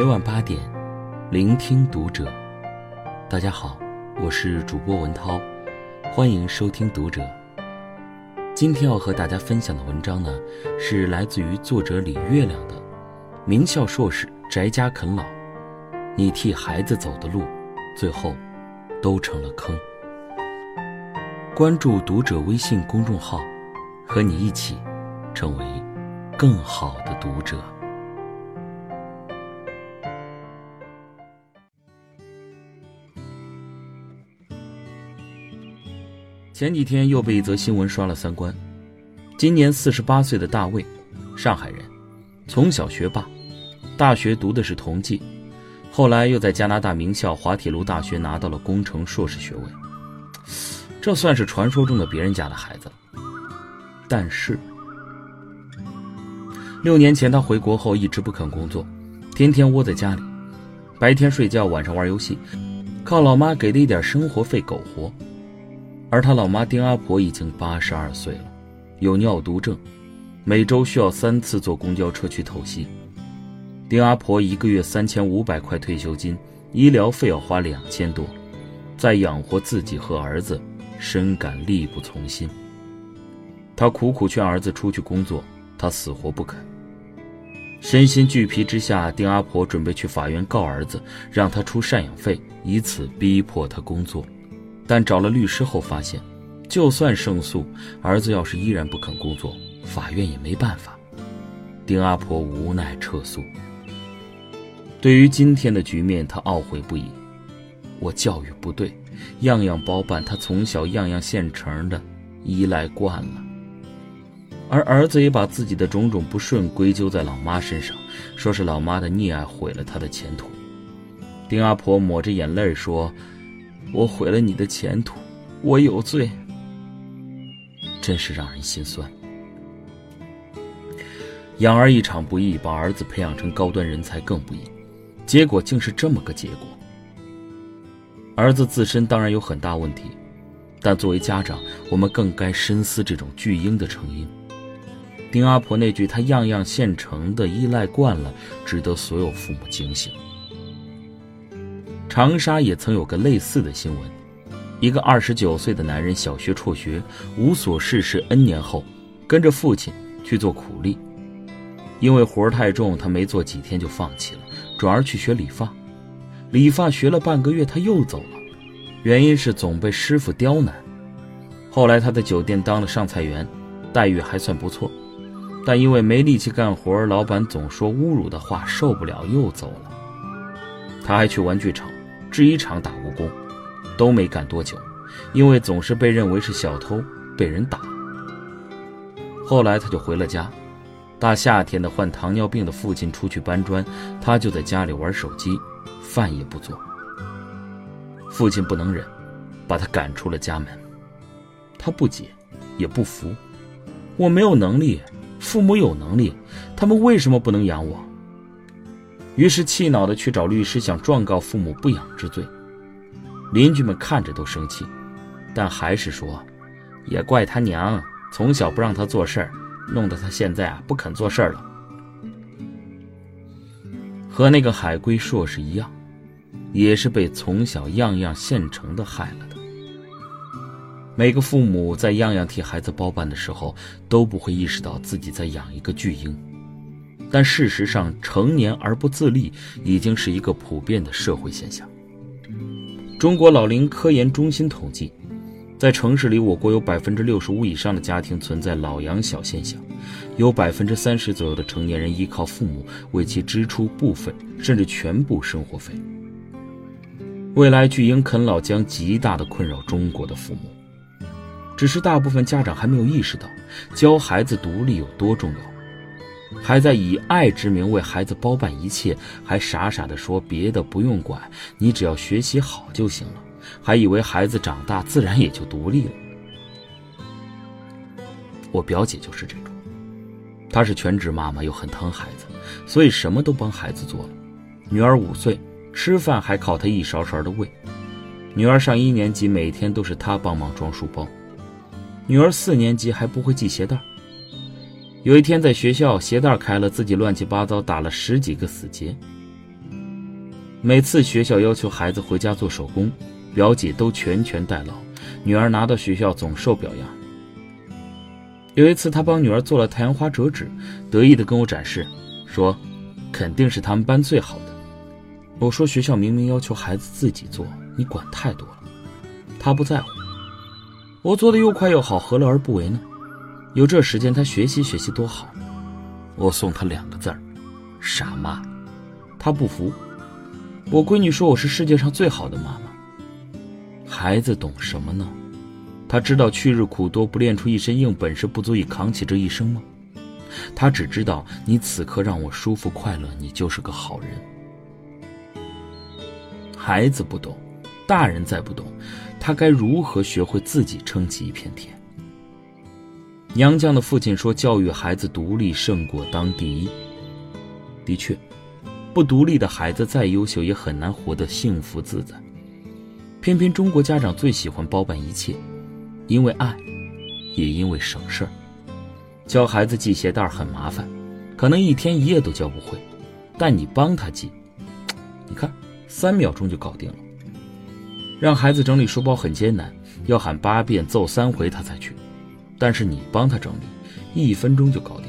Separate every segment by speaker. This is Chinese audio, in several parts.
Speaker 1: 每晚八点，聆听读者。大家好，我是主播文涛，欢迎收听读者。今天要和大家分享的文章呢，是来自于作者李月亮的《名校硕士宅家啃老》，你替孩子走的路，最后都成了坑。关注读者微信公众号，和你一起成为更好的读者。前几天又被一则新闻刷了三观。今年四十八岁的大卫，上海人，从小学霸，大学读的是同济，后来又在加拿大名校滑铁卢大学拿到了工程硕士学位。这算是传说中的别人家的孩子了。但是，六年前他回国后一直不肯工作，天天窝在家里，白天睡觉，晚上玩游戏，靠老妈给的一点生活费苟活。而他老妈丁阿婆已经八十二岁了，有尿毒症，每周需要三次坐公交车去透析。丁阿婆一个月三千五百块退休金，医疗费要花两千多，再养活自己和儿子，深感力不从心。他苦苦劝儿子出去工作，他死活不肯。身心俱疲之下，丁阿婆准备去法院告儿子，让他出赡养费，以此逼迫他工作。但找了律师后发现，就算胜诉，儿子要是依然不肯工作，法院也没办法。丁阿婆无奈撤诉。对于今天的局面，她懊悔不已。我教育不对，样样包办，他从小样样现成的，依赖惯了。而儿子也把自己的种种不顺归咎在老妈身上，说是老妈的溺爱毁了他的前途。丁阿婆抹着眼泪说。我毁了你的前途，我有罪，真是让人心酸。养儿一场不易，把儿子培养成高端人才更不易，结果竟是这么个结果。儿子自身当然有很大问题，但作为家长，我们更该深思这种巨婴的成因。丁阿婆那句“他样样现成的，依赖惯了”，值得所有父母警醒。长沙也曾有个类似的新闻，一个二十九岁的男人小学辍学，无所事事 N 年后，跟着父亲去做苦力，因为活儿太重，他没做几天就放弃了，转而去学理发。理发学了半个月，他又走了，原因是总被师傅刁难。后来他在酒店当了上菜员，待遇还算不错，但因为没力气干活，老板总说侮辱的话，受不了又走了。他还去玩具厂。制衣厂打过工，都没干多久，因为总是被认为是小偷，被人打。后来他就回了家，大夏天的患糖尿病的父亲出去搬砖，他就在家里玩手机，饭也不做。父亲不能忍，把他赶出了家门。他不解，也不服，我没有能力，父母有能力，他们为什么不能养我？于是气恼的去找律师，想状告父母不养之罪。邻居们看着都生气，但还是说：“也怪他娘，从小不让他做事儿，弄得他现在啊不肯做事儿了。”和那个海归硕士一样，也是被从小样样现成的害了的。每个父母在样样替孩子包办的时候，都不会意识到自己在养一个巨婴。但事实上，成年而不自立已经是一个普遍的社会现象。中国老龄科研中心统计，在城市里，我国有百分之六十五以上的家庭存在老养小现象，有百分之三十左右的成年人依靠父母为其支出部分甚至全部生活费。未来巨婴啃老将极大的困扰中国的父母，只是大部分家长还没有意识到教孩子独立有多重要。还在以爱之名为孩子包办一切，还傻傻的说别的不用管，你只要学习好就行了，还以为孩子长大自然也就独立了。我表姐就是这种，她是全职妈妈，又很疼孩子，所以什么都帮孩子做了。女儿五岁，吃饭还靠她一勺勺的喂。女儿上一年级，每天都是她帮忙装书包。女儿四年级还不会系鞋带。有一天在学校，鞋带开了，自己乱七八糟打了十几个死结。每次学校要求孩子回家做手工，表姐都全权代劳，女儿拿到学校总受表扬。有一次，他帮女儿做了太阳花折纸，得意地跟我展示，说：“肯定是他们班最好的。”我说：“学校明明要求孩子自己做，你管太多了。”他不在乎。我做的又快又好，何乐而不为呢？有这时间，他学习学习多好。我送他两个字儿：傻妈。他不服。我闺女说我是世界上最好的妈妈。孩子懂什么呢？他知道去日苦多，不练出一身硬本事，不足以扛起这一生吗？他只知道你此刻让我舒服快乐，你就是个好人。孩子不懂，大人再不懂。他该如何学会自己撑起一片天？杨绛的父亲说：“教育孩子独立胜过当第一。”的确，不独立的孩子再优秀也很难活得幸福自在。偏偏中国家长最喜欢包办一切，因为爱，也因为省事儿。教孩子系鞋带很麻烦，可能一天一夜都教不会，但你帮他系，你看三秒钟就搞定了。让孩子整理书包很艰难，要喊八遍、揍三回他才去。但是你帮他整理，一分钟就搞定。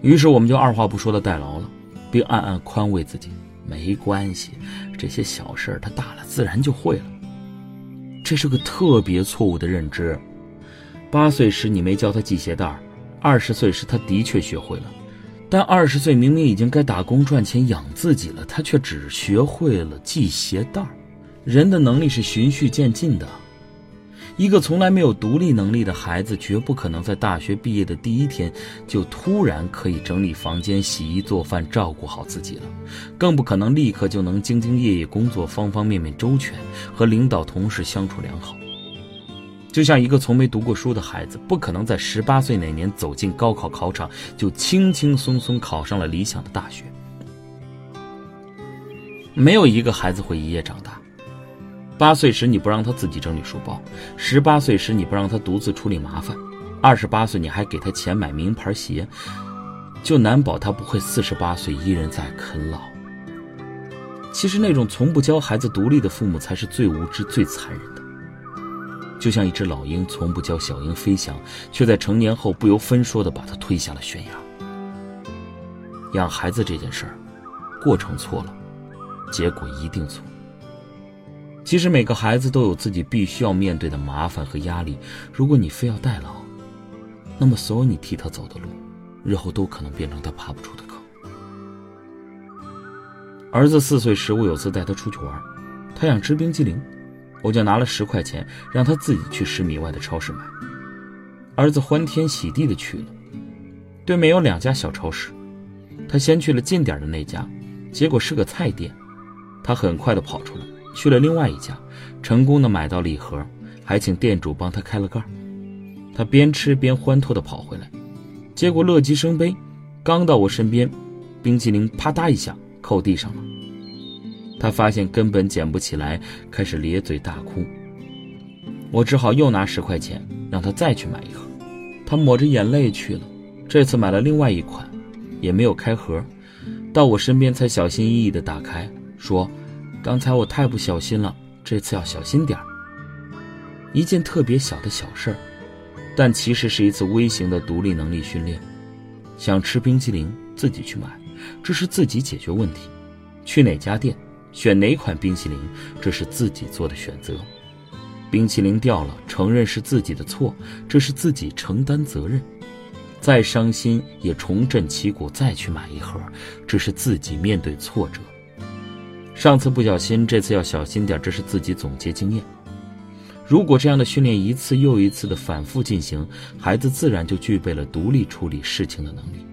Speaker 1: 于是我们就二话不说的代劳了，并暗暗宽慰自己：没关系，这些小事他大了自然就会了。这是个特别错误的认知。八岁时你没教他系鞋带二十岁时他的确学会了。但二十岁明明已经该打工赚钱养自己了，他却只学会了系鞋带人的能力是循序渐进的，一个从来没有独立能力的孩子，绝不可能在大学毕业的第一天就突然可以整理房间、洗衣做饭、照顾好自己了，更不可能立刻就能兢兢业业工作、方方面面周全，和领导同事相处良好。就像一个从没读过书的孩子，不可能在十八岁那年走进高考考场就轻轻松松考上了理想的大学。没有一个孩子会一夜长大。八岁时你不让他自己整理书包，十八岁时你不让他独自处理麻烦，二十八岁你还给他钱买名牌鞋，就难保他不会四十八岁一人在啃老。其实那种从不教孩子独立的父母才是最无知、最残忍的。就像一只老鹰，从不教小鹰飞翔，却在成年后不由分说地把它推下了悬崖。养孩子这件事儿，过程错了，结果一定错。其实每个孩子都有自己必须要面对的麻烦和压力。如果你非要代劳，那么所有你替他走的路，日后都可能变成他爬不出的坑。儿子四岁时，我有次带他出去玩，他想吃冰激凌。我就拿了十块钱，让他自己去十米外的超市买。儿子欢天喜地的去了。对面有两家小超市，他先去了近点的那家，结果是个菜店。他很快的跑出来，去了另外一家，成功的买到礼盒，还请店主帮他开了盖。他边吃边欢脱的跑回来，结果乐极生悲，刚到我身边，冰淇淋啪嗒一下扣地上了。他发现根本捡不起来，开始咧嘴大哭。我只好又拿十块钱让他再去买一盒。他抹着眼泪去了，这次买了另外一款，也没有开盒，到我身边才小心翼翼地打开，说：“刚才我太不小心了，这次要小心点儿。”一件特别小的小事儿，但其实是一次微型的独立能力训练。想吃冰淇淋，自己去买，这是自己解决问题。去哪家店？选哪款冰淇淋，这是自己做的选择。冰淇淋掉了，承认是自己的错，这是自己承担责任。再伤心也重振旗鼓，再去买一盒，这是自己面对挫折。上次不小心，这次要小心点，这是自己总结经验。如果这样的训练一次又一次的反复进行，孩子自然就具备了独立处理事情的能力。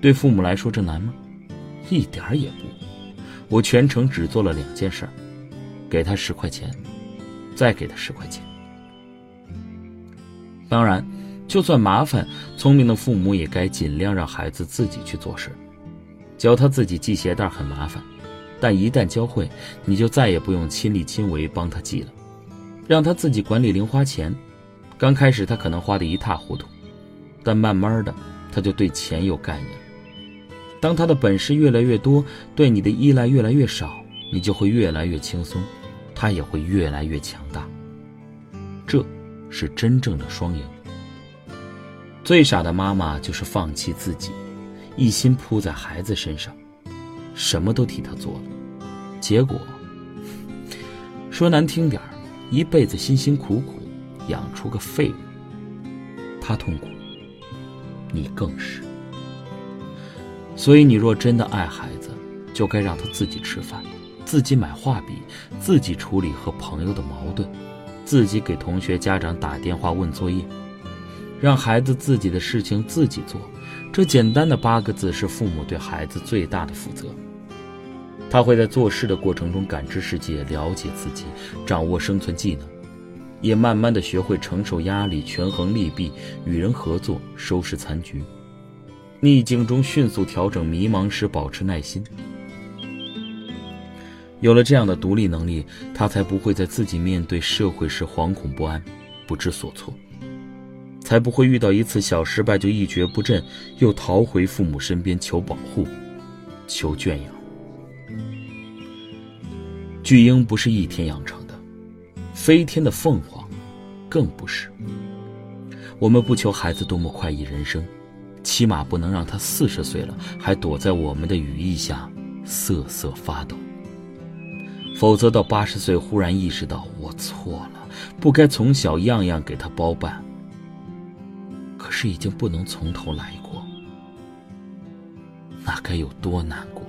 Speaker 1: 对父母来说，这难吗？一点也不。我全程只做了两件事：给他十块钱，再给他十块钱。当然，就算麻烦，聪明的父母也该尽量让孩子自己去做事。教他自己系鞋带很麻烦，但一旦教会，你就再也不用亲力亲为帮他记了。让他自己管理零花钱，刚开始他可能花得一塌糊涂，但慢慢的，他就对钱有概念。当他的本事越来越多，对你的依赖越来越少，你就会越来越轻松，他也会越来越强大。这，是真正的双赢。最傻的妈妈就是放弃自己，一心扑在孩子身上，什么都替他做了，结果，说难听点一辈子辛辛苦苦养出个废物，他痛苦，你更是。所以，你若真的爱孩子，就该让他自己吃饭，自己买画笔，自己处理和朋友的矛盾，自己给同学家长打电话问作业，让孩子自己的事情自己做。这简单的八个字是父母对孩子最大的负责。他会在做事的过程中感知世界，了解自己，掌握生存技能，也慢慢的学会承受压力，权衡利弊，与人合作，收拾残局。逆境中迅速调整，迷茫时保持耐心。有了这样的独立能力，他才不会在自己面对社会时惶恐不安、不知所措，才不会遇到一次小失败就一蹶不振，又逃回父母身边求保护、求圈养。巨婴不是一天养成的，飞天的凤凰更不是。我们不求孩子多么快意人生。起码不能让他四十岁了还躲在我们的羽翼下瑟瑟发抖，否则到八十岁忽然意识到我错了，不该从小样样给他包办。可是已经不能从头来过，那该有多难过？